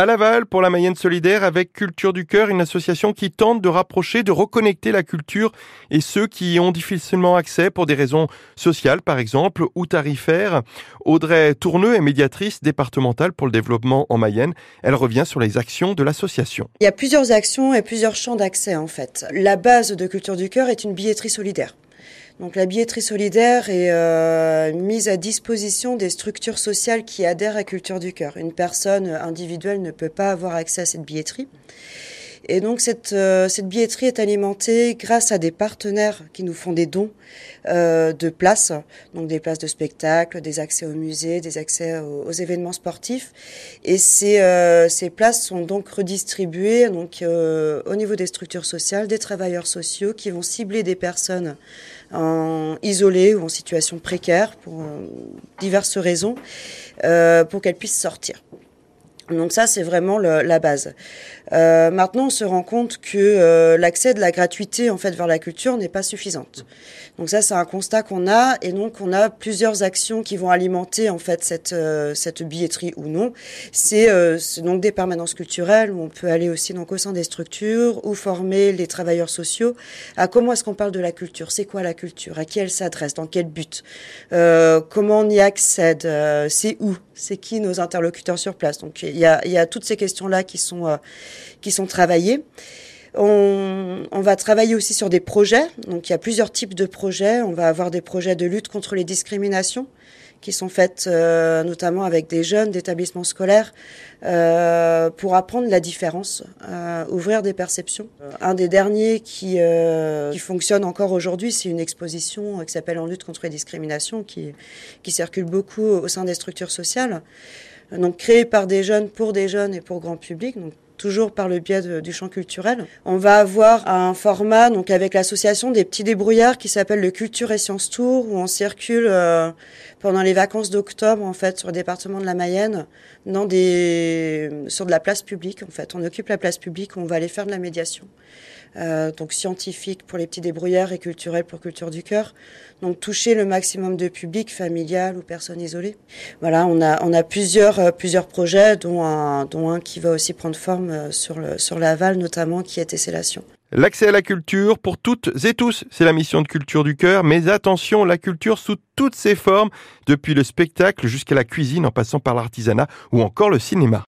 à Laval pour la Mayenne solidaire avec Culture du Cœur, une association qui tente de rapprocher, de reconnecter la culture et ceux qui y ont difficilement accès pour des raisons sociales par exemple ou tarifaires. Audrey Tourneux est médiatrice départementale pour le développement en Mayenne. Elle revient sur les actions de l'association. Il y a plusieurs actions et plusieurs champs d'accès en fait. La base de Culture du Cœur est une billetterie solidaire. Donc la billetterie solidaire est euh, mise à disposition des structures sociales qui adhèrent à Culture du Cœur. Une personne individuelle ne peut pas avoir accès à cette billetterie. Et donc cette, euh, cette billetterie est alimentée grâce à des partenaires qui nous font des dons euh, de places, donc des places de spectacle, des accès au musée, des accès aux, événements sportifs. Et ces, euh, ces places sont donc redistribuées donc, au niveau des structures sociales, des travailleurs sociaux qui vont cibler des personnes en isolées ou en situation précaire pour diverses raisons, pour qu'elles puissent sortir. Donc ça, c'est vraiment le, la base. Euh, maintenant, on se rend compte que euh, l'accès de la gratuité en fait vers la culture n'est pas suffisante. Donc ça, c'est un constat qu'on a, et donc on a plusieurs actions qui vont alimenter en fait cette euh, cette billetterie ou non. C'est donc des permanences culturelles où on peut aller aussi donc au sein des structures ou former les travailleurs sociaux. À comment est-ce qu'on parle de la culture, c'est quoi la culture, à qui elle s'adresse, dans quel but, comment on y accède, c'est où, c'est qui nos interlocuteurs sur place. Donc il y a, toutes ces questions-là qui sont, euh, qui sont travaillées. On, on, va travailler aussi sur des projets. Donc il y a plusieurs types de projets. On va avoir des projets de lutte contre les discriminations qui sont faites euh, notamment avec des jeunes d'établissements scolaires euh, pour apprendre la différence, euh, ouvrir des perceptions. Un des derniers qui, qui fonctionne encore aujourd'hui, c'est une exposition qui s'appelle En lutte contre les discriminations, qui, qui circule beaucoup au sein des structures sociales donc créé par des jeunes pour des jeunes et pour grand public. Toujours par le biais du champ culturel. On va avoir un format donc avec l'association des petits débrouillards qui s'appelle le Culture et Sciences Tour où on circule euh, pendant les vacances d'octobre en fait sur le département de la Mayenne dans des sur de la place publique en fait. On occupe la place publique, on va aller faire de la médiation. Euh, donc scientifique pour les petits débrouillards et culturel pour Culture du Cœur. Donc toucher le maximum de public familial ou personnes isolées. Voilà, on a on a plusieurs euh, plusieurs projets dont un dont un qui va aussi prendre forme euh, sur le sur l'aval notamment qui est Tessellation. L'accès à la culture pour toutes et tous, c'est la mission de Culture du Cœur, mais attention, la culture sous toutes ses formes, depuis le spectacle jusqu'à la cuisine en passant par l'artisanat ou encore le cinéma.